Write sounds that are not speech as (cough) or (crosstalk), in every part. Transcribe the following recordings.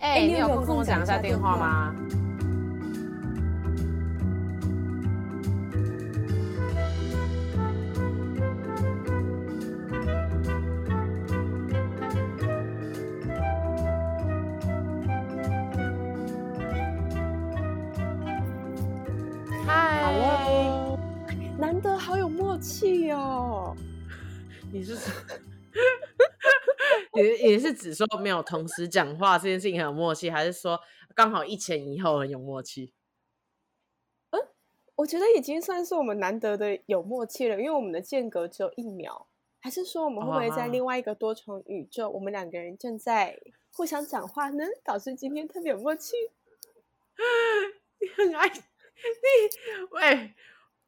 哎、欸，你有空跟我讲一下电话吗？嗨，Hello，难得好有默契哦。(laughs) 你是？也也是指说没有同时讲话这件事情很有默契，还是说刚好一前一后很有默契？嗯，我觉得已经算是我们难得的有默契了，因为我们的间隔只有一秒。还是说我们会不会在另外一个多重宇宙，我们两个人正在互相讲话呢？导致今天特别有默契。你很爱你，喂，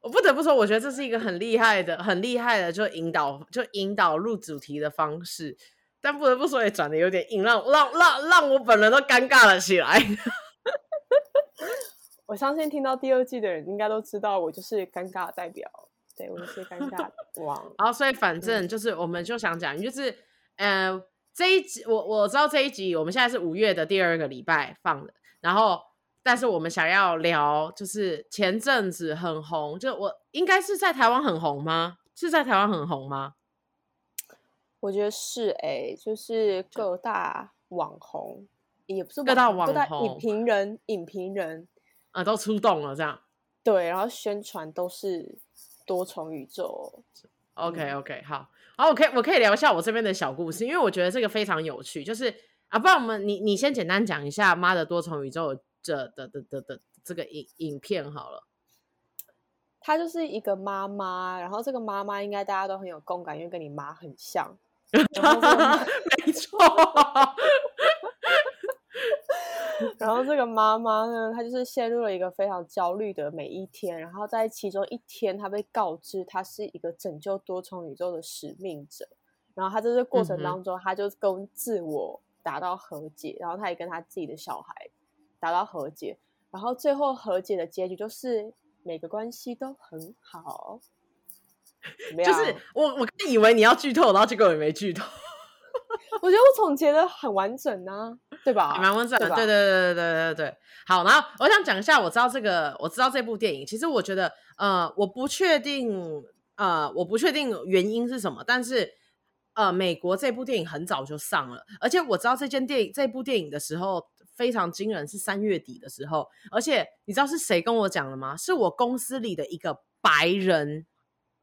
我不得不说，我觉得这是一个很厉害的、很厉害的，就引导、就引导入主题的方式。但不得不说，也转的有点硬，让让让让我本人都尴尬了起来。(laughs) 我相信听到第二季的人应该都知道，我就是尴尬的代表。对，我就是尴尬 (laughs) 王。然后，所以反正就是，我们就想讲，就是，呃，这一集我我知道这一集我们现在是五月的第二个礼拜放的，然后，但是我们想要聊，就是前阵子很红，就我应该是在台湾很红吗？是在台湾很红吗？我觉得是哎、欸，就是各大网红，也不是各大网红，影评人、影评人啊，都出动了，这样。对，然后宣传都是多重宇宙。OK OK，好，好，我可以我可以聊一下我这边的小故事，因为我觉得这个非常有趣。就是啊，不然我们你你先简单讲一下《妈的多重宇宙》这的的的的这个影影片好了。她就是一个妈妈，然后这个妈妈应该大家都很有共感，因为跟你妈很像。没错，然后这个妈妈呢，她就是陷入了一个非常焦虑的每一天。然后在其中一天，她被告知她是一个拯救多重宇宙的使命者。然后她在这个过程当中，她就跟自我达到和解，然后她也跟她自己的小孩达到和解。然后最后和解的结局就是每个关系都很好。就是我，我刚以为你要剧透，然后结果也没剧透。(laughs) 我觉得我总结的很完整呢、啊，对吧？蛮完整的，对对对对对对对。好，然后我想讲一下，我知道这个，我知道这部电影。其实我觉得，呃，我不确定，呃，我不确定原因是什么，但是，呃，美国这部电影很早就上了，而且我知道这件电影这部电影的时候非常惊人，是三月底的时候。而且你知道是谁跟我讲的吗？是我公司里的一个白人。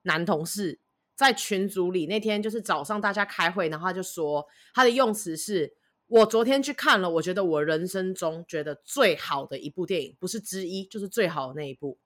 男同事在群组里那天就是早上大家开会，然后他就说他的用词是：我昨天去看了，我觉得我人生中觉得最好的一部电影，不是之一，就是最好的那一部。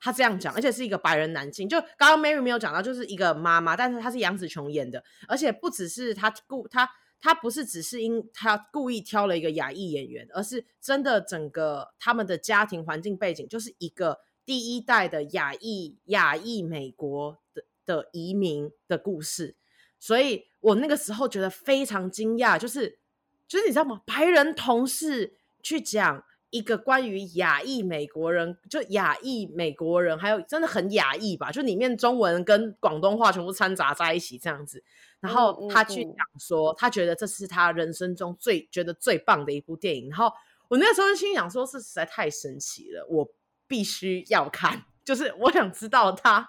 他这样讲，而且是一个白人男性。就刚刚 Mary 没有讲到，就是一个妈妈，但是他是杨紫琼演的，而且不只是他故他他不是只是因他故意挑了一个亚裔演员，而是真的整个他们的家庭环境背景就是一个。第一代的亚裔亚裔美国的的移民的故事，所以我那个时候觉得非常惊讶，就是就是你知道吗？白人同事去讲一个关于亚裔美国人，就亚裔美国人，还有真的很亚裔吧，就里面中文跟广东话全部掺杂在一起这样子。然后他去讲说，他觉得这是他人生中最觉得最棒的一部电影。然后我那个时候心想说，是实在太神奇了，我。必须要看，(laughs) 就是我想知道他，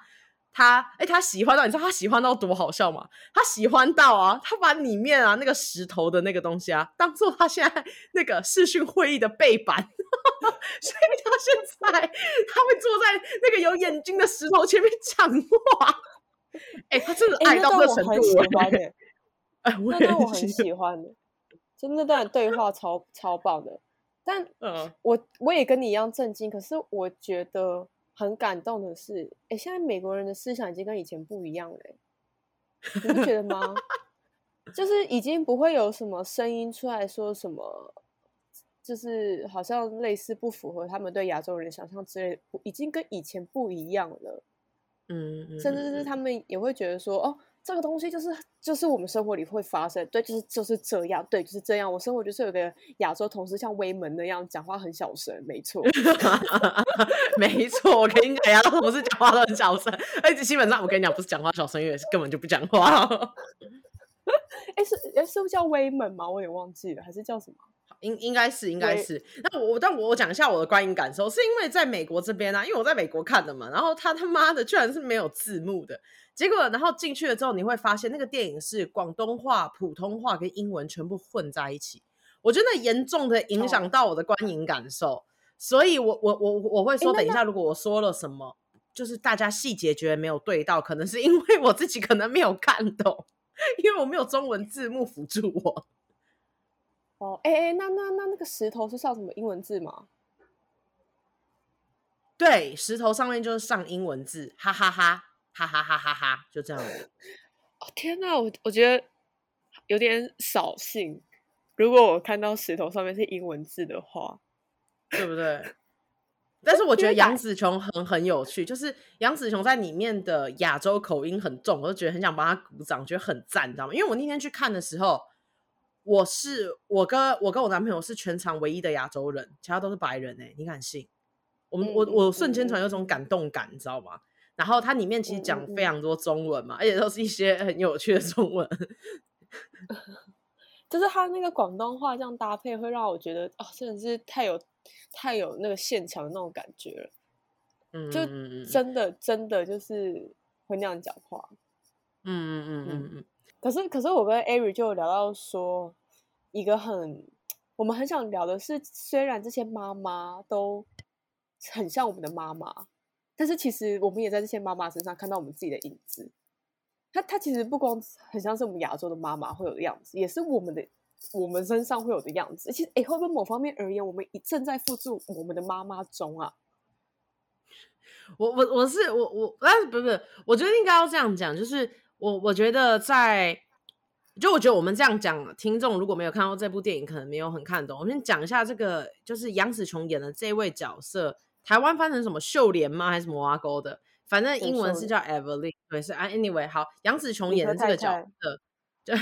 他，哎、欸，他喜欢到，你知道他喜欢到多好笑吗？他喜欢到啊，他把里面啊那个石头的那个东西啊，当做他现在 (laughs) 那个视讯会议的背板，(laughs) 所以他现在他会坐在那个有眼睛的石头前面讲话。哎、欸，他真的爱到这程度，哎、欸，我也很喜欢的，就那段对话超超棒的。但我我也跟你一样震惊，可是我觉得很感动的是，哎，现在美国人的思想已经跟以前不一样了，你不觉得吗？(laughs) 就是已经不会有什么声音出来说什么，就是好像类似不符合他们对亚洲人的想象之类，已经跟以前不一样了。嗯，嗯，甚至是他们也会觉得说，哦。这个东西就是就是我们生活里会发生，对，就是就是这样，对，就是这样。我生活就是有个亚洲同事，像威门那样讲话很小声，没错，(laughs) 没错。我跟你讲，亚洲同事讲话都很小声，而且基本上我跟你讲，不是讲话小声，因为是根本就不讲话。(laughs) 哎是哎是不是叫威门吗？我也忘记了，还是叫什么？应应该是应该是。那我但我讲一下我的观影感受，是因为在美国这边啊，因为我在美国看的嘛，然后他他妈的居然是没有字幕的，结果然后进去了之后，你会发现那个电影是广东话、普通话跟英文全部混在一起，我觉得严重的影响到我的观影感受，哦、所以我我我我会说，等一下如果我说了什么，就是大家细节觉得没有对到，可能是因为我自己可能没有看懂，因为我没有中文字幕辅助我。哦，哎哎，那那那那个石头是上什么英文字吗？对，石头上面就是上英文字，哈哈哈，哈哈哈哈哈，就这样子。(laughs) 哦天哪，我我觉得有点扫兴。如果我看到石头上面是英文字的话，对不对？(laughs) 但是我觉得杨紫琼很很有趣，就是杨紫琼在里面的亚洲口音很重，我就觉得很想帮她鼓掌，觉得很赞，你知道吗？因为我那天去看的时候。我是我跟我跟我男朋友是全场唯一的亚洲人，其他都是白人哎、欸，你敢信？我们、嗯、我我瞬间突然有种感动感，你知道吗？然后它里面其实讲非常多中文嘛，而且都是一些很有趣的中文，(laughs) 就是他那个广东话这样搭配，会让我觉得哦，真的是太有太有那个现场的那种感觉了，嗯，就真的真的就是会那样讲话，嗯嗯嗯嗯嗯。嗯可是，可是我跟 Ari 就聊到说，一个很我们很想聊的是，虽然这些妈妈都很像我们的妈妈，但是其实我们也在这些妈妈身上看到我们自己的影子。她，她其实不光很像是我们亚洲的妈妈会有的样子，也是我们的我们身上会有的样子。其实，哎，会不会某方面而言，我们正在复制我们的妈妈中啊？(laughs) 我，我，我是我，我，但是不是，不是，我觉得应该要这样讲，就是。我我觉得在，就我觉得我们这样讲，听众如果没有看过这部电影，可能没有很看懂。我们讲一下这个，就是杨紫琼演的这位角色，台湾翻成什么秀莲吗？还是什么挖沟的？反正英文是叫 Evelyn，对，是啊。Anyway，好，杨紫琼演的这个角色，就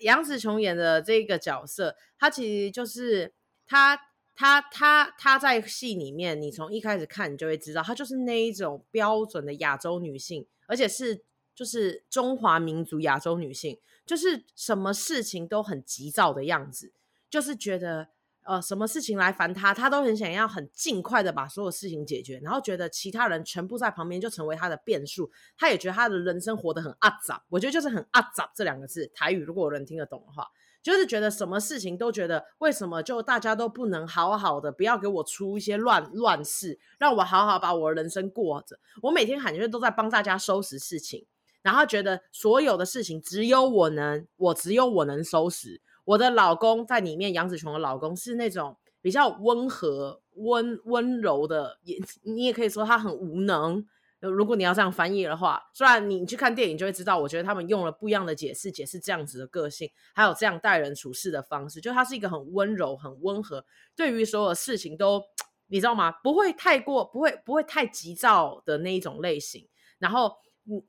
杨紫琼演的这个角色，她其实就是她她她她在戏里面，你从一开始看，你就会知道，她就是那一种标准的亚洲女性，而且是。就是中华民族亚洲女性，就是什么事情都很急躁的样子，就是觉得呃什么事情来烦他，他都很想要很尽快的把所有事情解决，然后觉得其他人全部在旁边就成为他的变数，他也觉得他的人生活得很阿杂，我觉得就是很阿杂这两个字，台语如果有人听得懂的话，就是觉得什么事情都觉得为什么就大家都不能好好的，不要给我出一些乱乱事，让我好好把我人生过着，我每天感觉都在帮大家收拾事情。然后觉得所有的事情只有我能，我只有我能收拾。我的老公在里面，杨紫琼的老公是那种比较温和、温温柔的，也你也可以说他很无能。如果你要这样翻译的话，虽然你去看电影就会知道，我觉得他们用了不一样的解释，解释这样子的个性，还有这样待人处事的方式，就他是一个很温柔、很温和，对于所有事情都你知道吗？不会太过，不会不会太急躁的那一种类型，然后。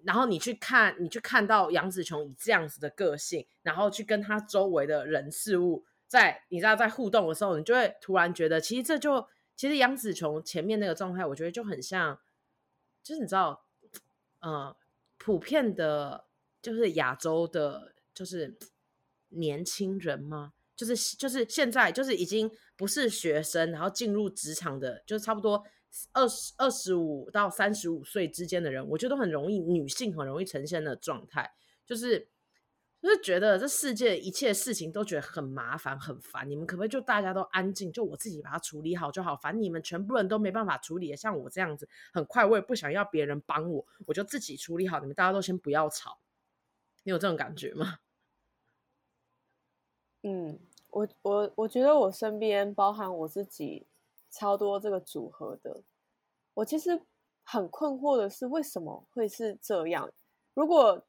然后你去看，你去看到杨紫琼以这样子的个性，然后去跟他周围的人事物在，你知道在互动的时候，你就会突然觉得，其实这就其实杨紫琼前面那个状态，我觉得就很像，就是你知道，呃，普遍的，就是亚洲的，就是年轻人吗？就是就是现在就是已经不是学生，然后进入职场的，就是差不多。二十二十五到三十五岁之间的人，我觉得很容易，女性很容易呈现的状态，就是就是觉得这世界一切事情都觉得很麻烦很烦，你们可不可以就大家都安静，就我自己把它处理好就好，反正你们全部人都没办法处理，像我这样子很快，我也不想要别人帮我，我就自己处理好，你们大家都先不要吵，你有这种感觉吗？(laughs) 嗯，我我我觉得我身边包含我自己。超多这个组合的，我其实很困惑的是，为什么会是这样？如果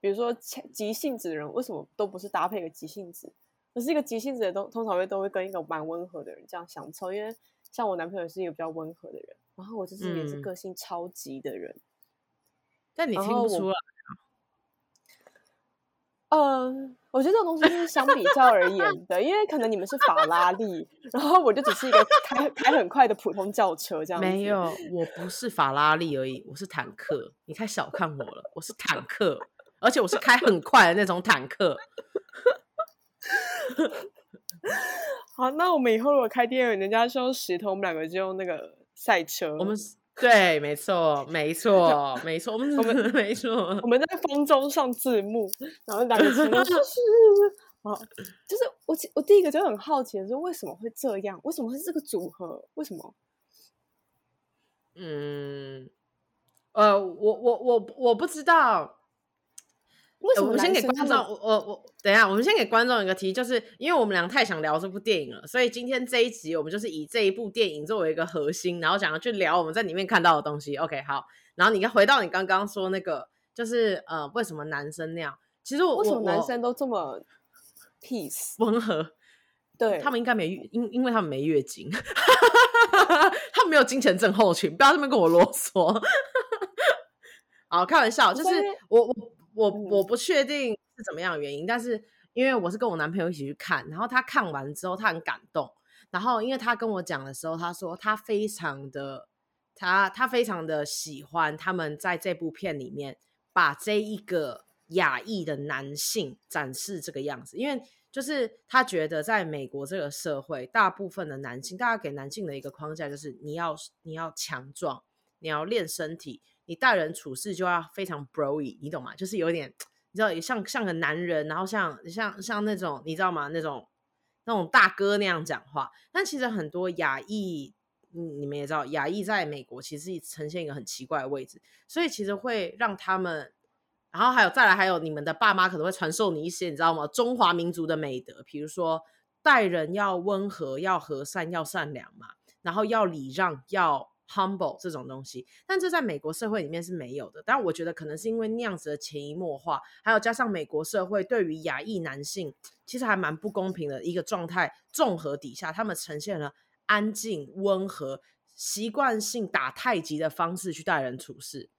比如说急性子的人，为什么都不是搭配一个急性子，可是一个急性子的都通常会都会跟一个蛮温和的人这样相处？因为像我男朋友是一个比较温和的人，然后我就是也是个性超级的人，嗯、但你听不出来。嗯，我觉得这种东西就是相比较而言的，因为可能你们是法拉利，然后我就只是一个开开很快的普通轿车这样子。没有，我不是法拉利而已，我是坦克。你太小看我了，我是坦克。而且我是开很快的那种坦克。(laughs) 好，那我们以后如果开电影，人家是用石头，我们两个就用那个赛车。我们对，没错，没错，没错，我们我们没错，我们在风中上字幕，然后两个人就是 (laughs) 好，就是我我第一个就很好奇的是为什么会这样？为什么会是这个组合？为什么？嗯，呃，我我我我不知道。为什么？我们先给观众，我我我等一下，我们先给观众一个题，就是因为我们俩太想聊这部电影了，所以今天这一集我们就是以这一部电影作为一个核心，然后想要去聊我们在里面看到的东西。OK，好，然后你回到你刚刚说那个，就是呃，为什么男生那样？其实我为什么男生都这么 peace (laughs) 温和？对，(laughs) 他们应该没，因因为他们没月经，(laughs) 他们没有金钱症候群，不要这么跟我啰嗦。好，开玩笑，就是我我。我我不确定是怎么样的原因，但是因为我是跟我男朋友一起去看，然后他看完之后他很感动，然后因为他跟我讲的时候，他说他非常的他他非常的喜欢他们在这部片里面把这一个亚裔的男性展示这个样子，因为就是他觉得在美国这个社会，大部分的男性，大家给男性的一个框架就是你要你要强壮，你要练身体。你待人处事就要非常 broy，你懂吗？就是有点，你知道，像像个男人，然后像像像那种，你知道吗？那种那种大哥那样讲话。但其实很多亚裔，你们也知道，亚裔在美国其实呈现一个很奇怪的位置，所以其实会让他们，然后还有再来，还有你们的爸妈可能会传授你一些，你知道吗？中华民族的美德，比如说待人要温和，要和善，要善良嘛，然后要礼让，要。Humble 这种东西，但这在美国社会里面是没有的。但我觉得可能是因为那样子的潜移默化，还有加上美国社会对于亚裔男性其实还蛮不公平的一个状态，综合底下，他们呈现了安静、温和、习惯性打太极的方式去待人处事。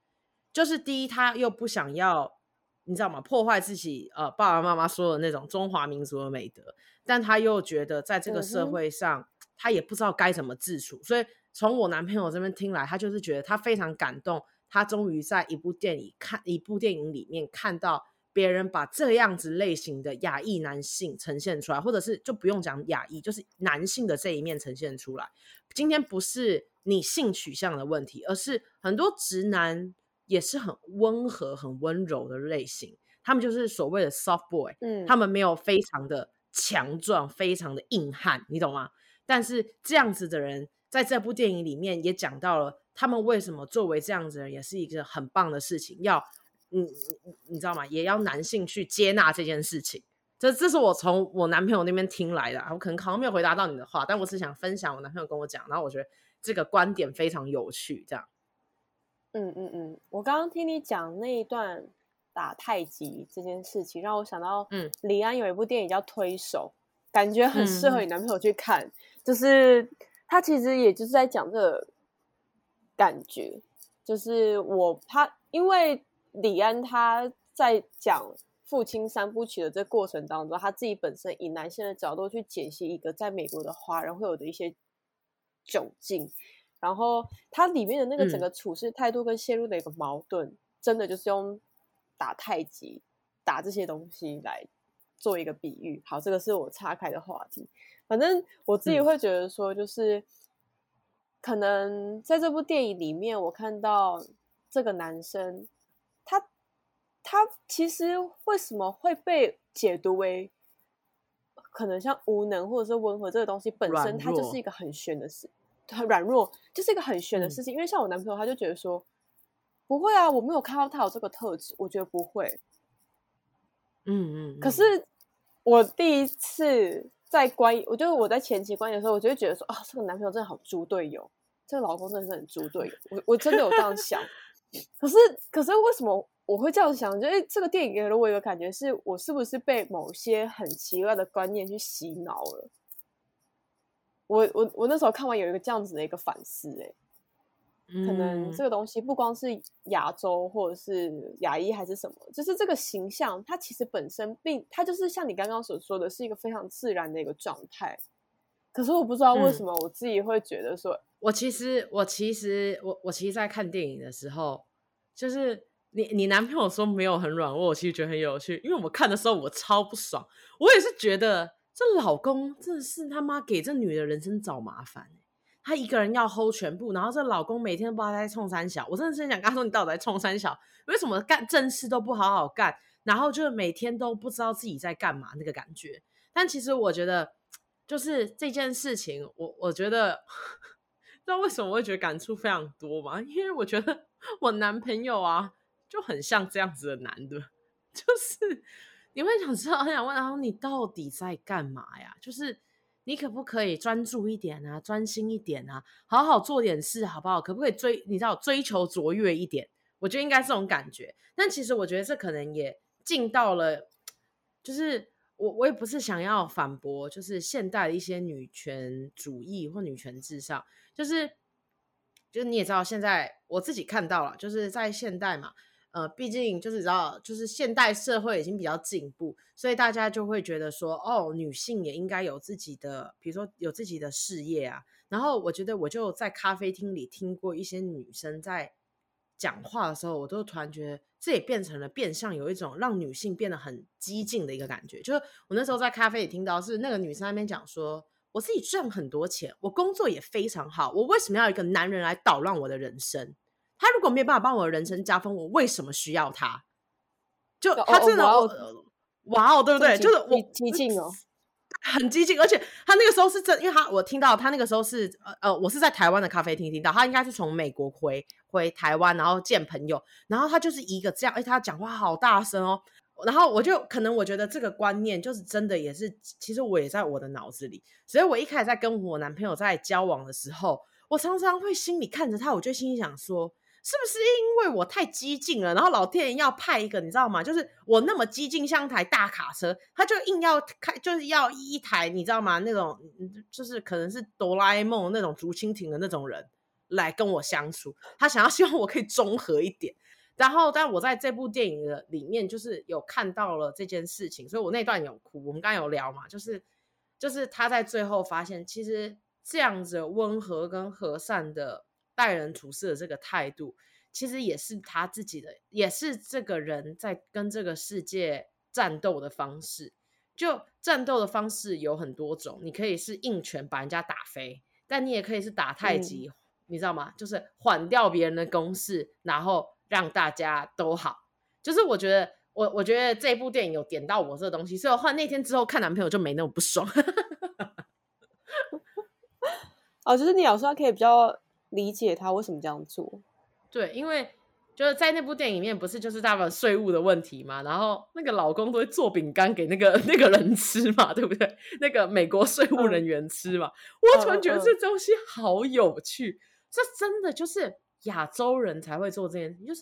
就是第一，他又不想要，你知道吗？破坏自己呃爸爸妈妈说的那种中华民族的美德，但他又觉得在这个社会上，嗯、他也不知道该怎么自处，所以。从我男朋友这边听来，他就是觉得他非常感动，他终于在一部电影看一部电影里面看到别人把这样子类型的亚裔男性呈现出来，或者是就不用讲亚裔，就是男性的这一面呈现出来。今天不是你性取向的问题，而是很多直男也是很温和、很温柔的类型，他们就是所谓的 soft boy，嗯，他们没有非常的强壮、非常的硬汉，你懂吗？但是这样子的人。在这部电影里面也讲到了他们为什么作为这样子的人也是一个很棒的事情，要嗯你，你知道吗？也要男性去接纳这件事情。这这是我从我男朋友那边听来的，我可能好像没有回答到你的话，但我只想分享我男朋友跟我讲，然后我觉得这个观点非常有趣。这样，嗯嗯嗯，我刚刚听你讲那一段打太极这件事情，让我想到，嗯，李安有一部电影叫《推手》，感觉很适合你男朋友去看，嗯、就是。他其实也就是在讲这个感觉，就是我他因为李安他在讲父亲三部曲的这个过程当中，他自己本身以男性的角度去解析一个在美国的华人会有的一些窘境，然后他里面的那个整个处事态度跟陷入的一个矛盾，嗯、真的就是用打太极打这些东西来做一个比喻。好，这个是我岔开的话题。反正我自己会觉得说，就是、嗯、可能在这部电影里面，我看到这个男生，他他其实为什么会被解读为可能像无能或者是温和这个东西本身，它就是一个很玄的事，很软弱，就是一个很玄的事情。嗯、因为像我男朋友，他就觉得说，不会啊，我没有看到他有这个特质，我觉得不会。嗯，嗯嗯。可是我第一次。在关，我就是我在前期观影的时候，我就会觉得说啊，这个男朋友真的好猪队友，这个老公真的是很猪队友。我我真的有这样想，(laughs) 可是可是为什么我会这样想？就是这个电影给了我一个感觉，是我是不是被某些很奇怪的观念去洗脑了？我我我那时候看完有一个这样子的一个反思，哎。可能这个东西不光是亚洲或者是亚裔还是什么，就是这个形象，它其实本身并它就是像你刚刚所说的是一个非常自然的一个状态。可是我不知道为什么我自己会觉得说，嗯、我其实我其实我我其实，在看电影的时候，就是你你男朋友说没有很软弱，我其实觉得很有趣，因为我看的时候我超不爽，我也是觉得这老公真的是他妈给这女的人生找麻烦，他一个人要 hold 全部，然后这老公每天都不知道他在冲三小，我真的是想跟他说，你到底在冲三小？为什么干正事都不好好干，然后就每天都不知道自己在干嘛那个感觉？但其实我觉得，就是这件事情，我我觉得，(laughs) 知道为什么我会觉得感触非常多吗？因为我觉得我男朋友啊，就很像这样子的男的，(laughs) 就是你会想知道，很想问，然后你到底在干嘛呀？就是。你可不可以专注一点啊，专心一点啊，好好做点事，好不好？可不可以追？你知道追求卓越一点？我觉得应该这种感觉。但其实我觉得这可能也进到了，就是我我也不是想要反驳，就是现代的一些女权主义或女权至上，就是就是你也知道，现在我自己看到了，就是在现代嘛。呃，毕竟就是知道，就是现代社会已经比较进步，所以大家就会觉得说，哦，女性也应该有自己的，比如说有自己的事业啊。然后我觉得，我就在咖啡厅里听过一些女生在讲话的时候，我都突然觉得，这也变成了变相有一种让女性变得很激进的一个感觉。就是我那时候在咖啡里听到，是那个女生那边讲说，我自己赚很多钱，我工作也非常好，我为什么要一个男人来捣乱我的人生？他如果没有办法帮我的人生加分，我为什么需要他？就他真的，哇哦，哇哦，对不对？就是我激进哦，(laughs) 很激进，而且他那个时候是真，因为他我听到他那个时候是呃呃，我是在台湾的咖啡厅听到，他应该是从美国回回台湾，然后见朋友，然后他就是一个这样，哎，他讲话好大声哦，然后我就可能我觉得这个观念就是真的，也是其实我也在我的脑子里，所以我一开始在跟我男朋友在交往的时候，我常常会心里看着他，我就心里想说。是不是因为我太激进了，然后老天爷要派一个，你知道吗？就是我那么激进，像台大卡车，他就硬要开，就是要一台，你知道吗？那种就是可能是哆啦 A 梦那种竹蜻蜓的那种人来跟我相处，他想要希望我可以综合一点。然后，但我在这部电影的里面，就是有看到了这件事情，所以我那段有哭。我们刚刚有聊嘛，就是就是他在最后发现，其实这样子温和跟和善的。待人处事的这个态度，其实也是他自己的，也是这个人在跟这个世界战斗的方式。就战斗的方式有很多种，你可以是硬拳把人家打飞，但你也可以是打太极，嗯、你知道吗？就是缓掉别人的攻势，然后让大家都好。就是我觉得，我我觉得这部电影有点到我这个东西，所以我后来那天之后看男朋友就没那么不爽。(laughs) 哦，就是你有时候可以比较。理解他为什么这样做，对，因为就是在那部电影里面，不是就是大部分税务的问题嘛，然后那个老公都会做饼干给那个 (laughs) 那个人吃嘛，对不对？那个美国税务人员吃嘛，嗯、我突然觉得这东西好有趣，这真的就是亚洲人才会做这件事，就是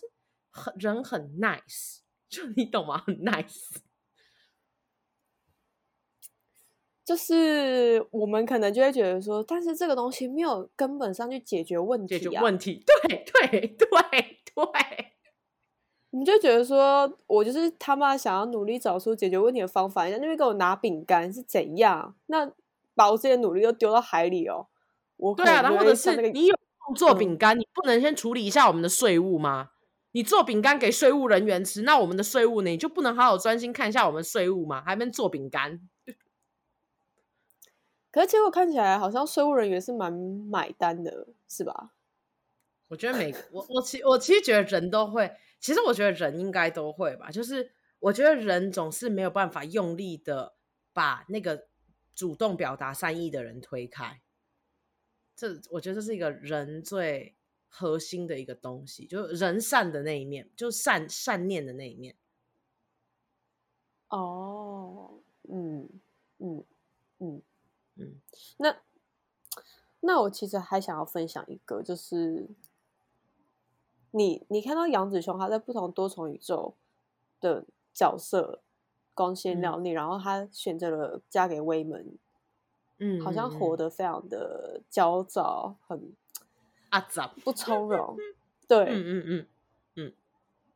很人很 nice，就你懂吗？很 nice。就是我们可能就会觉得说，但是这个东西没有根本上去解决问题、啊，解决问题，对对对对，你就觉得说我就是他妈想要努力找出解决问题的方法，人家那边给我拿饼干是怎样？那把我这些努力都丢到海里哦。我对啊，然后或者是你有做饼干，嗯、你不能先处理一下我们的税务吗？你做饼干给税务人员吃，那我们的税务呢？你就不能好好专心看一下我们税务吗？还能做饼干？可是结果看起来好像税务人员是蛮买单的，是吧？我觉得每我我其我其实觉得人都会，其实我觉得人应该都会吧。就是我觉得人总是没有办法用力的把那个主动表达善意的人推开。这我觉得这是一个人最核心的一个东西，就是人善的那一面，就是善善念的那一面。哦，嗯嗯嗯。嗯，那那我其实还想要分享一个，就是你你看到杨紫琼她在不同多重宇宙的角色光鲜亮丽，嗯、然后她选择了嫁给威门，嗯，好像活得非常的焦躁，很阿杂不从容，(laughs) 对，嗯嗯嗯嗯，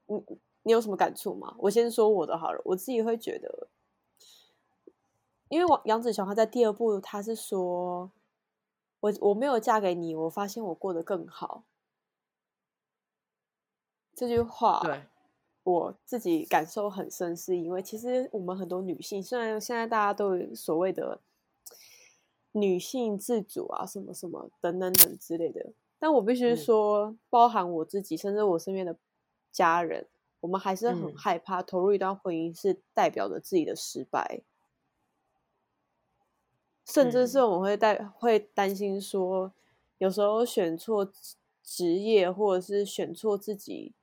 你你有什么感触吗？我先说我的好了，我自己会觉得。因为王杨紫琼她在第二部，他是说，我我没有嫁给你，我发现我过得更好。这句话，对，我自己感受很深，是因为其实我们很多女性，虽然现在大家都有所谓的女性自主啊，什么什么等等等之类的，但我必须说，嗯、包含我自己，甚至我身边的家人，我们还是很害怕投入一段婚姻是代表着自己的失败，嗯、甚至是我们会带会担心说，有时候选错职业，或者是选错自己。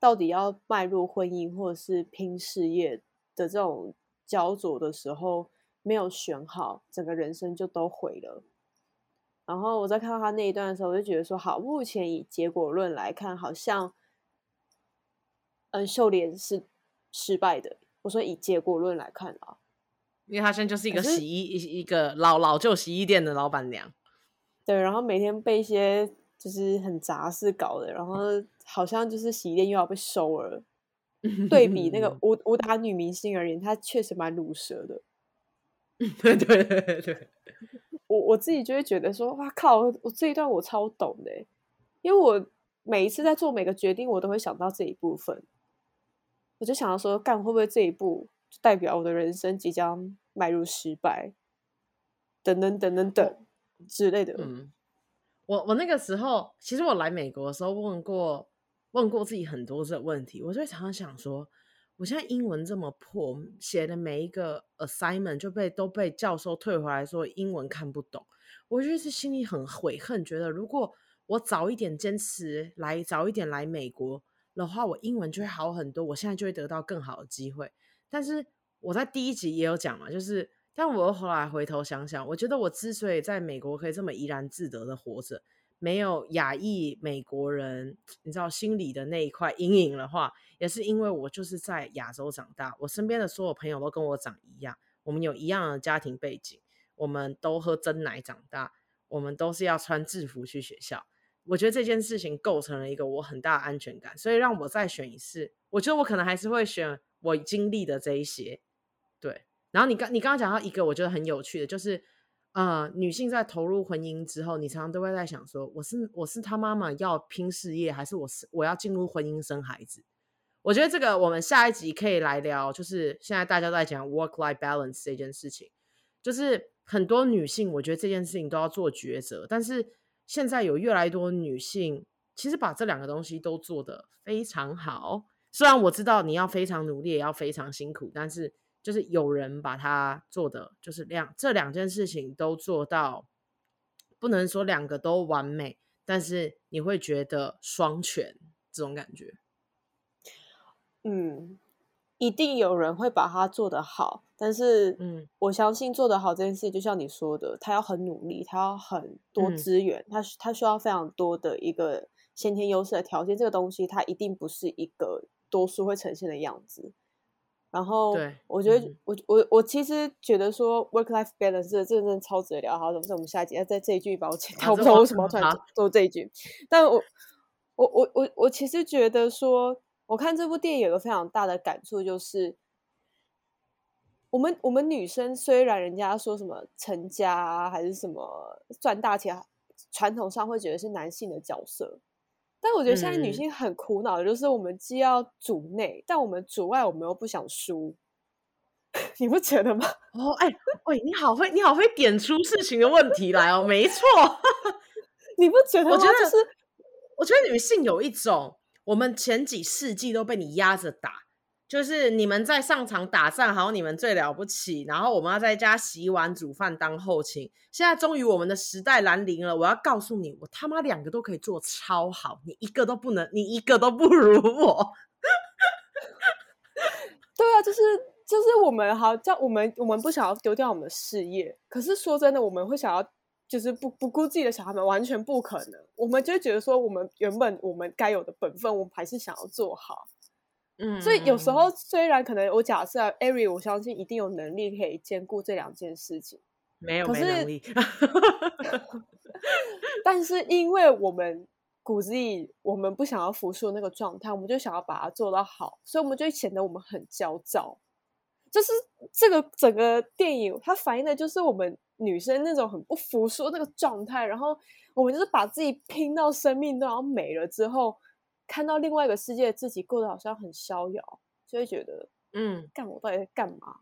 到底要迈入婚姻或者是拼事业的这种焦灼的时候，没有选好，整个人生就都毁了。然后我在看到他那一段的时候，我就觉得说，好，目前以结果论来看，好像，嗯，秀莲是失败的。我说以结果论来看啊，因为他现在就是一个洗衣一一个老老旧洗衣店的老板娘，对，然后每天被一些就是很杂事搞的，然后。好像就是洗衣店又要被收了，对比那个 (laughs) 武武打女明星而言，她确实蛮鲁蛇的。对对对对，(laughs) 我我自己就会觉得说，哇靠，我这一段我超懂的，因为我每一次在做每个决定，我都会想到这一部分。我就想到说，干会不会这一步就代表我的人生即将迈入失败，等等等等等之类的。嗯，我我那个时候，其实我来美国的时候问过。问过自己很多这个问题，我就常常想说，我现在英文这么破，写的每一个 assignment 就被都被教授退回来说英文看不懂，我就是心里很悔恨，觉得如果我早一点坚持来，早一点来美国的话，我英文就会好很多，我现在就会得到更好的机会。但是我在第一集也有讲嘛，就是，但我后来回头想想，我觉得我之所以在美国可以这么怡然自得的活着。没有亚裔美国人，你知道心里的那一块阴影的话，也是因为我就是在亚洲长大，我身边的所有朋友都跟我长一样，我们有一样的家庭背景，我们都喝真奶长大，我们都是要穿制服去学校。我觉得这件事情构成了一个我很大的安全感，所以让我再选一次，我觉得我可能还是会选我经历的这一些。对，然后你刚你刚刚讲到一个我觉得很有趣的，就是。呃，女性在投入婚姻之后，你常常都会在想说，我是我是她妈妈要拼事业，还是我是我要进入婚姻生孩子？我觉得这个我们下一集可以来聊，就是现在大家都在讲 work-life balance 这件事情，就是很多女性，我觉得这件事情都要做抉择，但是现在有越来越多女性，其实把这两个东西都做得非常好。虽然我知道你要非常努力，也要非常辛苦，但是。就是有人把它做的，就是两这两件事情都做到，不能说两个都完美，但是你会觉得双全这种感觉。嗯，一定有人会把它做得好，但是嗯，我相信做得好这件事，就像你说的，他要很努力，他要很多资源，他他需要非常多的一个先天优势的条件，这个东西它一定不是一个多数会呈现的样子。然后，我觉得，我我我其实觉得说，work-life balance 这真正超值得聊。好，怎么我们下一集要在这一句把我剪掉，我不知道为什么要突然做这一句。但我我我我我其实觉得说，我看这部电影有个非常大的感触，就是我们我们女生虽然人家说什么成家啊，还是什么赚大钱，传统上会觉得是男性的角色。但我觉得现在女性很苦恼的就是，我们既要主内，嗯、但我们主外，我们又不想输，(laughs) 你不觉得吗？哦，哎，喂，你好会，你好会点出事情的问题来哦，没错，(laughs) 你不觉得吗？我觉得、就是，我觉得女性有一种，我们前几世纪都被你压着打。就是你们在上场打仗，好，你们最了不起。然后我们要在家洗碗、煮饭、当后勤。现在终于我们的时代来临了，我要告诉你，我他妈两个都可以做超好，你一个都不能，你一个都不如我。(laughs) 对啊，就是就是我们好叫我们我们不想要丢掉我们的事业，可是说真的，我们会想要就是不不顾自己的小孩们，完全不可能。我们就觉得说，我们原本我们该有的本分，我们还是想要做好。嗯，所以有时候虽然可能我假设 Ari，我相信一定有能力可以兼顾这两件事情，没有，可是没能力。(laughs) 但是因为我们骨子里我们不想要服输那个状态，我们就想要把它做到好，所以我们就显得我们很焦躁。就是这个整个电影它反映的就是我们女生那种很不服输那个状态，然后我们就是把自己拼到生命都要没了之后。看到另外一个世界自己过得好像很逍遥，就会觉得，嗯，干我到底在干嘛？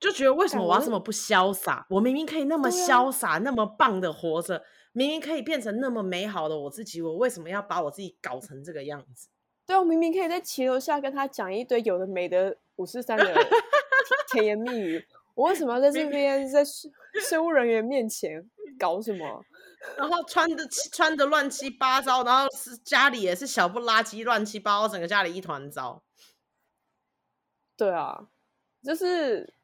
就觉得为什么我要这么不潇洒？我明明可以那么潇洒、啊、那么棒的活着，明明可以变成那么美好的我自己，我为什么要把我自己搞成这个样子？(laughs) 对，我明明可以在骑楼下跟他讲一堆有的没的五四三的甜言蜜语，我为什么要在这边在税务人员面前搞什么？然后穿的穿的乱七八糟，然后是家里也是小不拉几，乱七八糟，整个家里一团糟。对啊，就是。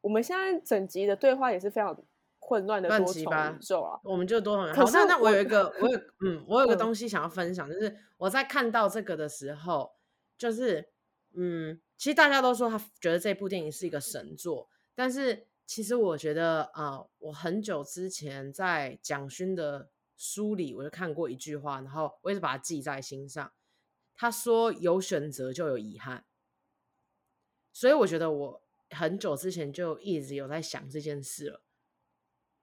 我们现在整集的对话也是非常混乱的多重宇宙啊，我们就多重宇宙。好，那那我有一个，我有 (laughs) 嗯，我有个东西想要分享，嗯，就是我在看到这个的时候，就是嗯，其实大家都说他觉得这部电影是一个神作，但是其实我觉得啊，呃，我很久之前在蒋勋的书里我就看过一句话，然后我一直把它记在心上。他说：“有选择就有遗憾。”所以我觉得我。很久之前就一直有在想这件事了，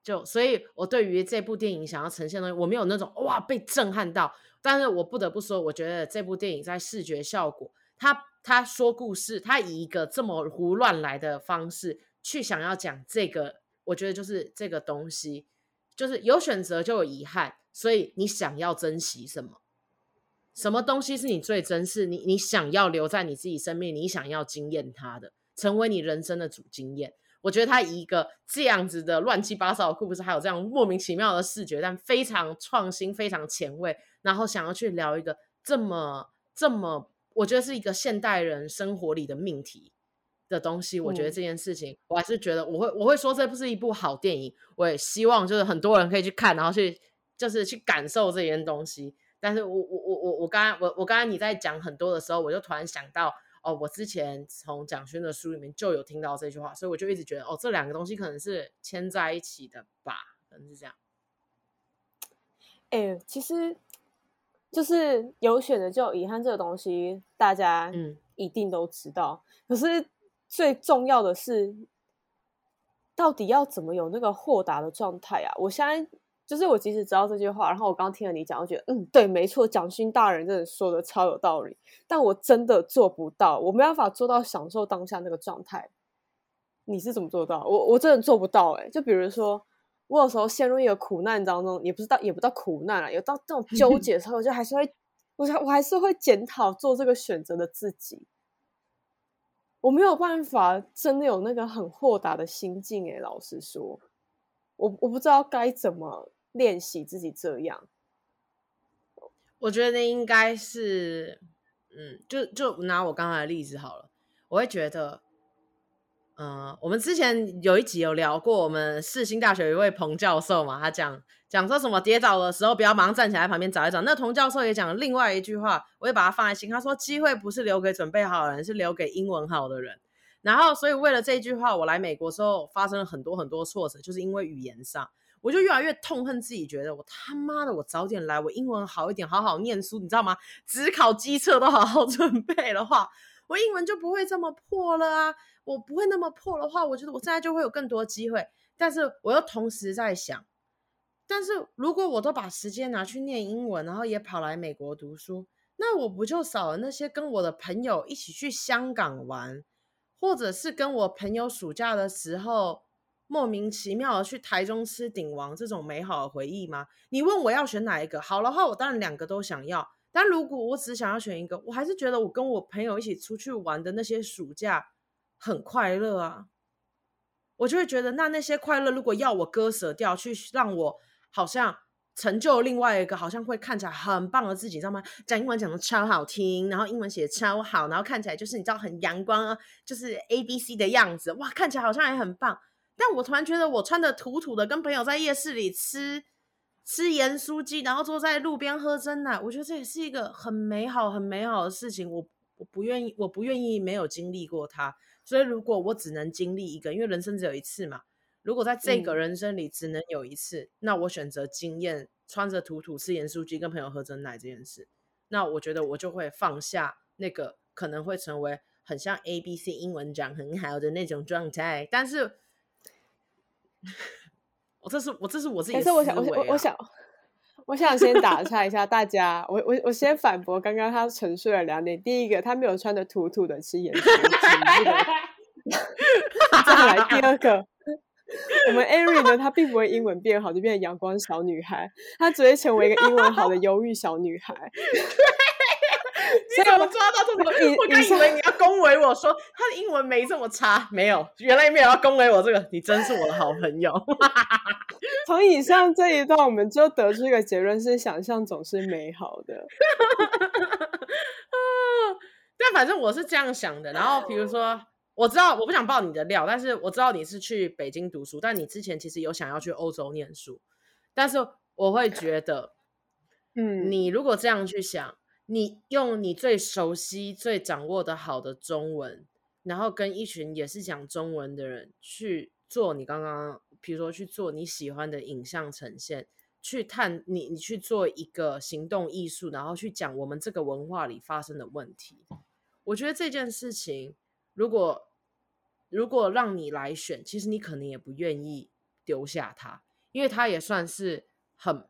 就所以，我对于这部电影想要呈现的，我没有那种哇被震撼到。但是我不得不说，我觉得这部电影在视觉效果，他他说故事，他以一个这么胡乱来的方式去想要讲这个，我觉得就是这个东西，就是有选择就有遗憾。所以你想要珍惜什么？什么东西是你最珍视？你你想要留在你自己生命，你想要经验它的？成为你人生的主经验，我觉得他以一个这样子的乱七八糟的故事，还有这样莫名其妙的视觉，但非常创新、非常前卫，然后想要去聊一个这么这么，我觉得是一个现代人生活里的命题的东西。我觉得这件事情，我还是觉得我会我会说这不是一部好电影，我也希望就是很多人可以去看，然后去就是去感受这件东西。但是我我我我我刚刚我我刚刚你在讲很多的时候，我就突然想到。哦，我之前从蒋勋的书里面就有听到这句话，所以我就一直觉得，哦，这两个东西可能是牵在一起的吧，可能是这样。哎、欸，其实就是有选择就有遗憾这个东西，大家嗯一定都知道、嗯。可是最重要的是，到底要怎么有那个豁达的状态啊？我现在。就是我即使知道这句话，然后我刚听了你讲，我觉得嗯，对，没错，蒋勋大人真的说的超有道理，但我真的做不到，我没办法做到享受当下那个状态。你是怎么做到？我我真的做不到哎、就比如说，我有时候陷入一个苦难当中，也不知道也不到苦难了，有到这种纠结的时候，我就还是会，我我还是会检讨做这个选择的自己。我没有办法真的有那个很豁达的心境哎、老实说，我我不知道该怎么。练习自己这样，我觉得应该是，嗯，就就拿我刚才的例子好了。我会觉得，嗯、呃，我们之前有一集有聊过，我们世新大学一位彭教授嘛，他讲讲说什么跌倒的时候不要忙站起来，旁边找一找。那彭教授也讲另外一句话，我也把它放在心。他说，机会不是留给准备好的人，是留给英文好的人。然后，所以为了这句话，我来美国之后发生了很多很多挫折，就是因为语言上。我就越来越痛恨自己，觉得我他妈的，我早点来，我英文好一点，好好念书，你知道吗？只考基测都好好 (laughs) 准备的话，我英文就不会这么破了啊！我不会那么破的话，我觉得我现在就会有更多机会。但是我又同时在想，但是如果我都把时间拿去念英文，然后也跑来美国读书，那我不就少了那些跟我的朋友一起去香港玩，或者是跟我朋友暑假的时候。莫名其妙的去台中吃鼎王这种美好的回忆吗？你问我要选哪一个？好的话，我当然两个都想要。但如果我只想要选一个，我还是觉得我跟我朋友一起出去玩的那些暑假很快乐啊。我就会觉得，那那些快乐如果要我割舍掉，去让我好像成就另外一个好像会看起来很棒的自己，知道吗？讲英文讲的超好听，然后英文写的超好，然后看起来就是你知道很阳光啊，就是 A B C 的样子，哇，看起来好像也很棒。但我突然觉得，我穿的土土的，跟朋友在夜市里吃吃盐酥鸡，然后坐在路边喝真奶，我觉得这也是一个很美好、很美好的事情。我我不愿意，我不愿意没有经历过它。所以，如果我只能经历一个，因为人生只有一次嘛。如果在这个人生里只能有一次，嗯、那我选择经验穿着土土吃盐酥鸡，跟朋友喝真奶这件事。那我觉得我就会放下那个可能会成为很像 A B C 英文讲很好的那种状态，但是。我这是我这是我自己。可是我想我我我想我想先打岔一下大家，我我我先反驳刚刚他陈述了两点。第一个，他没有穿的土土的是颜色。再来第二个，我们 Ari 呢，她并不会英文变好就变成阳光小女孩，她只会成为一个英文好的忧郁小女孩。你怎么抓到这么？我刚以为你要恭维我说她的英文没这么差，没有，原来没有要恭维我这个，你真是我的好朋友。从以上这一段，我们就得出一个结论：是想象总是美好的。(laughs) 但反正我是这样想的。然后比如说，我知道我不想爆你的料，但是我知道你是去北京读书，但你之前其实有想要去欧洲念书。但是我会觉得，嗯，你如果这样去想。你用你最熟悉、最掌握的好的中文，然后跟一群也是讲中文的人去做你刚刚，比如说去做你喜欢的影像呈现，去探你你去做一个行动艺术，然后去讲我们这个文化里发生的问题。我觉得这件事情，如果如果让你来选，其实你可能也不愿意丢下它，因为它也算是很。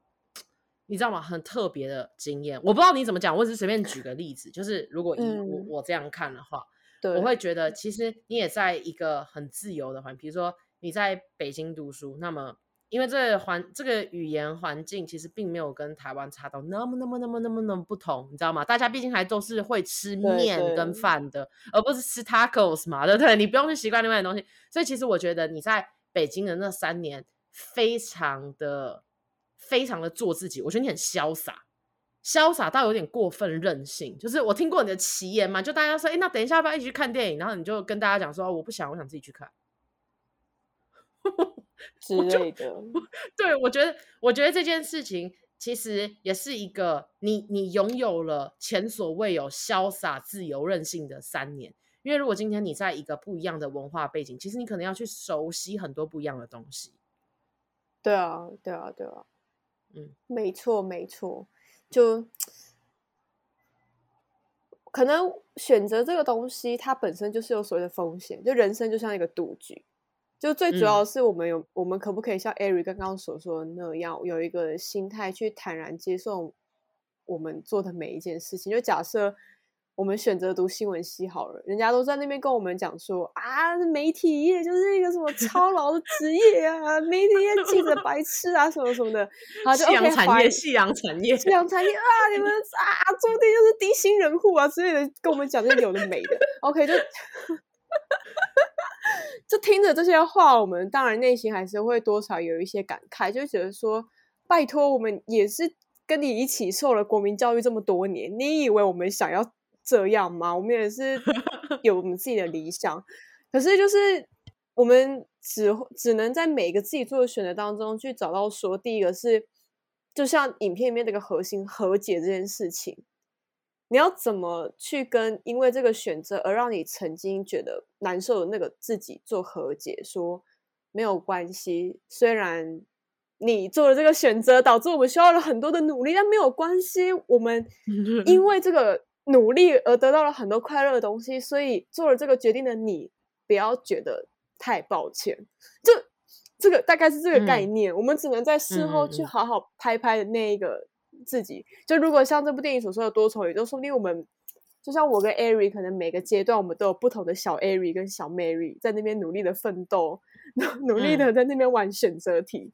你知道吗？很特别的经验，我不知道你怎么讲，我只是随便举个例子，就是如果以我、嗯、我这样看的话，我会觉得其实你也在一个很自由的环境，比如说你在北京读书，那么因为这个环这个语言环境其实并没有跟台湾差到那么那么那么那么那么不同，你知道吗？大家毕竟还都是会吃面跟饭的，而不是吃 tacos 嘛，(laughs) 对不对？你不用去习惯另外的东西，所以其实我觉得你在北京的那三年非常的。非常的做自己，我觉得你很潇洒，潇洒到有点过分任性。就是我听过你的奇言嘛，就大家说，哎，那等一下要不要一起去看电影？然后你就跟大家讲说，我不想，我想自己去看 (laughs) 之类的。(laughs) 对，我觉得，我觉得这件事情其实也是一个你，你拥有了前所未有潇洒、自由、任性的三年。因为如果今天你在一个不一样的文化背景，其实你可能要去熟悉很多不一样的东西。对啊，对啊，对啊。嗯，没错，没错，就可能选择这个东西，它本身就是有所谓的风险。就人生就像一个赌局，就最主要是我们有，嗯、我们可不可以像艾瑞刚刚所说的那样，有一个心态去坦然接受我们做的每一件事情。就假设。我们选择读新闻系好了，人家都在那边跟我们讲说啊，媒体业就是一个什么操劳的职业啊，媒体业记者白痴啊，什么什么的，啊，夕阳产业，夕阳产业，夕阳产业啊，你们 (laughs) 啊，注定就是低薪人户啊之类的，跟我们讲这些有的没的，OK，就就听着这些话，我们当然内心还是会多少有一些感慨，就觉得说，拜托，我们也是跟你一起受了国民教育这么多年，你以为我们想要？这样吗？我们也是 (laughs) 有我们自己的理想，可是就是我们只只能在每个自己做的选择当中去找到说，第一个是就像影片里面这个核心和解这件事情，你要怎么去跟因为这个选择而让你曾经觉得难受的那个自己做和解，说没有关系，虽然你做了这个选择导致我们需要了很多的努力，但没有关系，我们 (laughs) 因为这个。努力而得到了很多快乐的东西，所以做了这个决定的你，不要觉得太抱歉。就这个大概是这个概念，嗯、我们只能在事后去好好拍拍的那一个自己。嗯、就如果像这部电影所说的多重宇宙，说不定我们就像我跟艾瑞，可能每个阶段我们都有不同的小艾瑞跟小 Mary 在那边努力的奋斗，努力的在那边玩选择题。嗯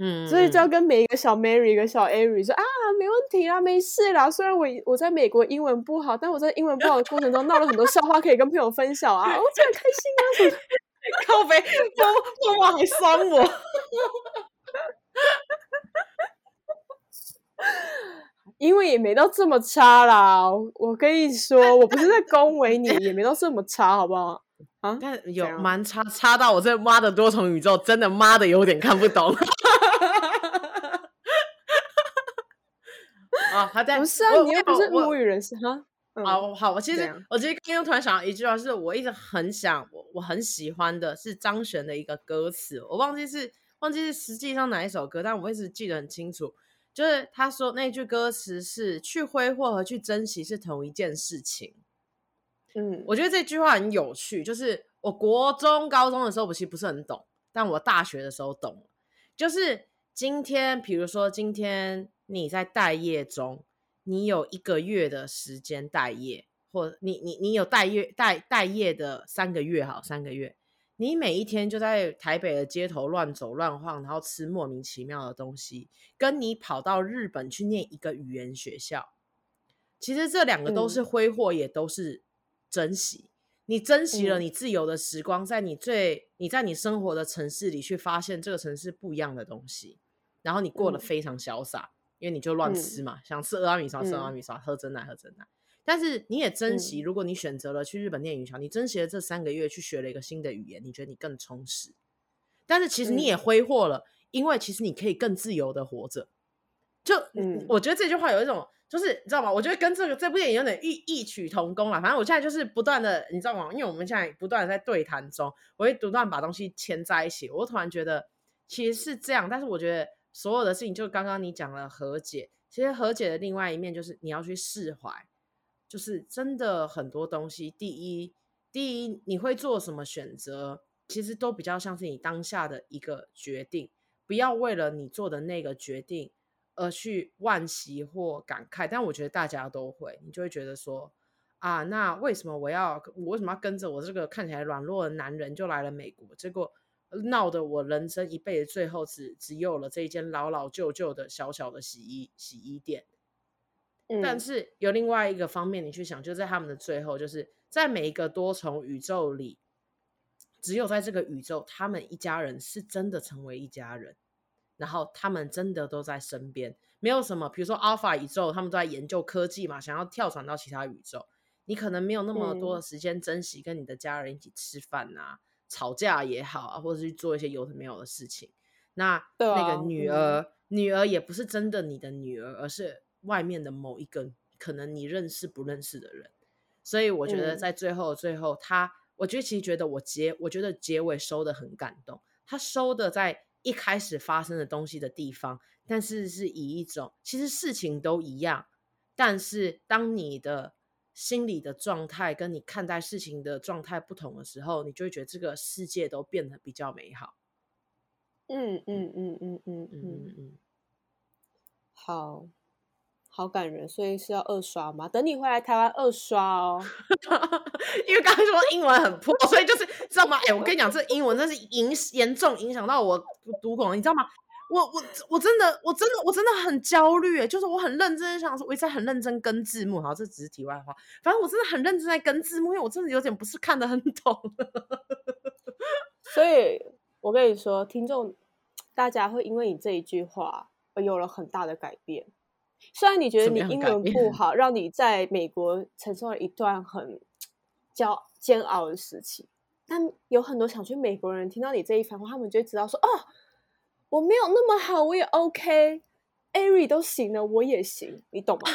嗯，所以就要跟每一个小 Mary 跟小 Ari 说啊，没问题啦，没事啦。虽然我我在美国英文不好，但我在英文不好的过程中闹了很多笑话，可以跟朋友分享啊，我真的开心啊！靠北，妈妈还酸我，因为也没到这么差啦。我跟你说，我不是在恭维你，也没到这么差，好不好？啊，但有蛮差，差到我这妈的多重宇宙，真的妈的有点看不懂。啊，好的，不是啊，你又不是母语人士哈。好好，我其实我其实刚刚突然想到一句话，是我一直很想，我我很喜欢的是张悬的一个歌词，我忘记是忘记是实际上哪一首歌，但我一直记得很清楚，就是他说那句歌词是“去挥霍和去珍惜是同一件事情”。嗯，我觉得这句话很有趣，就是我国中高中的时候，我其实不是很懂，但我大学的时候懂，就是今天，比如说今天。你在待业中，你有一个月的时间待业，或你你你有待业待待业的三个月，好，三个月，你每一天就在台北的街头乱走乱晃，然后吃莫名其妙的东西，跟你跑到日本去念一个语言学校，其实这两个都是挥霍，也都是珍惜。嗯你珍惜了你自由的时光，在你最你在你生活的城市里去发现这个城市不一样的东西，然后你过得非常潇洒，因为你就乱吃嘛，想吃阿米莎吃阿米莎，喝真奶喝真奶。但是你也珍惜，如果你选择了去日本念语桥，你珍惜了这三个月去学了一个新的语言，你觉得你更充实。但是其实你也挥霍了，因为其实你可以更自由的活着。就我觉得这句话有一种。就是你知道吗？我觉得跟这个这部电影有点异异曲同工了。反正我现在就是不断的，你知道吗？因为我们现在不断的在对谈中，我会不断把东西牵在一起。我突然觉得其实是这样，但是我觉得所有的事情，就刚刚你讲了和解，其实和解的另外一面就是你要去释怀。就是真的很多东西，第一，第一你会做什么选择，其实都比较像是你当下的一个决定，不要为了你做的那个决定。而去惋惜或感慨，但我觉得大家都会，你就会觉得说啊，那为什么我要我为什么要跟着我这个看起来软弱的男人就来了美国？结果闹得我人生一辈子最后只只有了这一间老老旧旧的小小的洗衣洗衣店。嗯。但是有另外一个方面，你去想，就在他们的最后，就是在每一个多重宇宙里，只有在这个宇宙，他们一家人是真的成为一家人。然后他们真的都在身边，没有什么，比如说 Alpha 宇宙，他们都在研究科技嘛，想要跳转到其他宇宙。你可能没有那么多的时间珍惜跟你的家人一起吃饭啊，嗯、吵架也好啊，或者是去做一些有的没有的事情。那那个女儿，女儿也不是真的你的女儿，而是外面的某一个可能你认识不认识的人。所以我觉得在最后最后，他，我觉得其实觉得我结，我觉得结尾收的很感动，他收的在。一开始发生的东西的地方，但是是以一种其实事情都一样，但是当你的心理的状态跟你看待事情的状态不同的时候，你就会觉得这个世界都变得比较美好。嗯嗯嗯嗯嗯嗯嗯嗯，好。好感人，所以是要二刷吗？等你回来台湾二刷哦。(laughs) 因为刚才说英文很破，所以就是知道吗？哎、欸，我跟你讲，这英文真是影严重影响到我读懂，你知道吗？我我我真的我真的我真的很焦虑，就是我很认真想说，我一直在很认真跟字幕。好，这只是题外话，反正我真的很认真在跟字幕，因为我真的有点不是看得很懂。(laughs) 所以我跟你说，听众大家会因为你这一句话而有了很大的改变。虽然你觉得你英文不 (laughs) 好，让你在美国承受了一段很骄煎熬的时期，但有很多想去美国人听到你这一番话，他们就会知道说：“哦，我没有那么好，我也 OK，Ari 都行了，我也行。”你懂吗？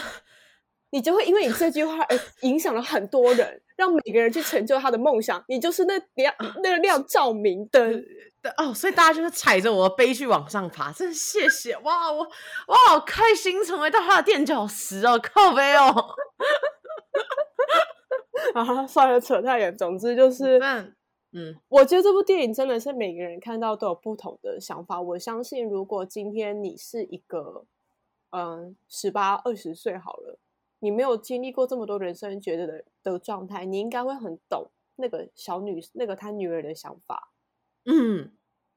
你就会因为你这句话而影响了很多人，让每个人去成就他的梦想。你就是那亮那个亮照明灯。哦，所以大家就是踩着我的悲剧往上爬，真的谢谢哇！我我，好开心成为到他的垫脚石哦，靠背哦。(laughs) 啊，算了，扯太远。总之就是，嗯，我觉得这部电影真的是每个人看到都有不同的想法。我相信，如果今天你是一个嗯十八二十岁好了，你没有经历过这么多人生觉得的的状态，你应该会很懂那个小女那个她女儿的想法。嗯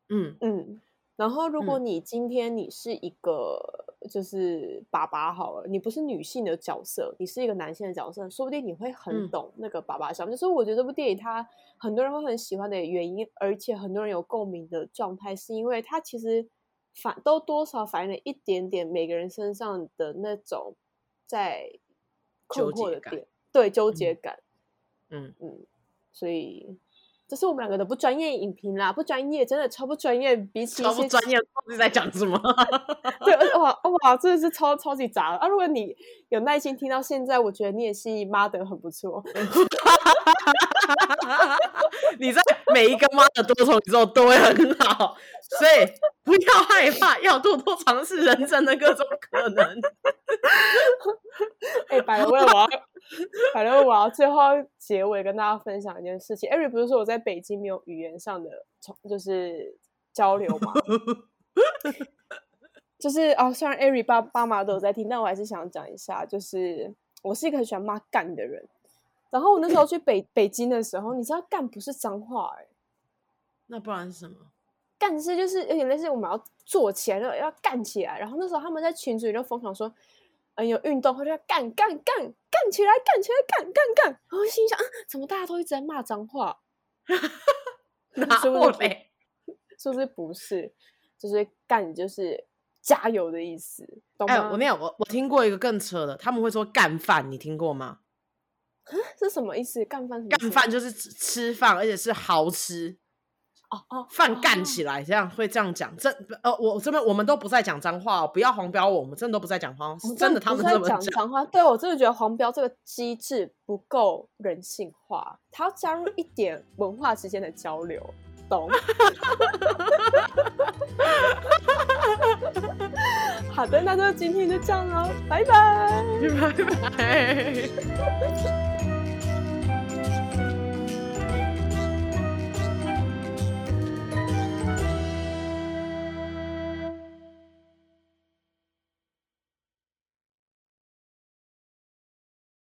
嗯嗯，然后如果你今天你是一个就是爸爸好了，你不是女性的角色，你是一个男性的角色，说不定你会很懂那个爸爸想法。就是我觉得这部电影它很多人会很喜欢的原因，而且很多人有共鸣的状态，是因为它其实反都多少反映了一点点每个人身上的那种在困惑的点，对，纠结感。嗯嗯，所以。这是我们两个的不专业影评啦，不专业，真的超不专业。比起超不专业，到底在讲什么？(laughs) 对，(laughs) 哇哇，真的是超超级杂啊！如果你有耐心听到现在，我觉得你也是妈的很不错。(laughs) (laughs) 你在每一个妈的多重宇宙都会很好，所以不要害怕，要多多尝试人生的各种可能。(laughs) 哎、欸，百乐，我要，百乐，我要最后结尾跟大家分享一件事情。Ari 不是说我在北京没有语言上的从就是交流吗？(laughs) 就是哦，虽然艾瑞爸爸妈都有在听，但我还是想讲一下，就是我是一个很喜欢骂干的人。然后我那时候去北北京的时候，你知道干不是脏话哎、欸，那不然是什么？干是就是有点类似我们要做起来，要要干起来。然后那时候他们在群组里就疯狂说，嗯，有运动会就要干干干干起来，干起来，干干干。然后我心想，啊，怎么大家都一直在骂脏话？(laughs) 哪有嘞？(laughs) 是不是不是？就是干就是加油的意思，懂吗？哎，我没有，我我听过一个更扯的，他们会说干饭，你听过吗？这什么意思？干饭？干饭就是吃饭，而且是好吃。哦哦，饭干起来，这样会这样讲。这呃，我这边我们都不再讲脏话，不要黄标我，我们真的都不再讲脏话，真的他们这么讲脏话。对，我真的觉得黄标这个机制不够人性化，它要加入一点文化之间的交流，懂？(laughs) 好的，那就今天就这样喽，拜拜，(laughs) 拜拜。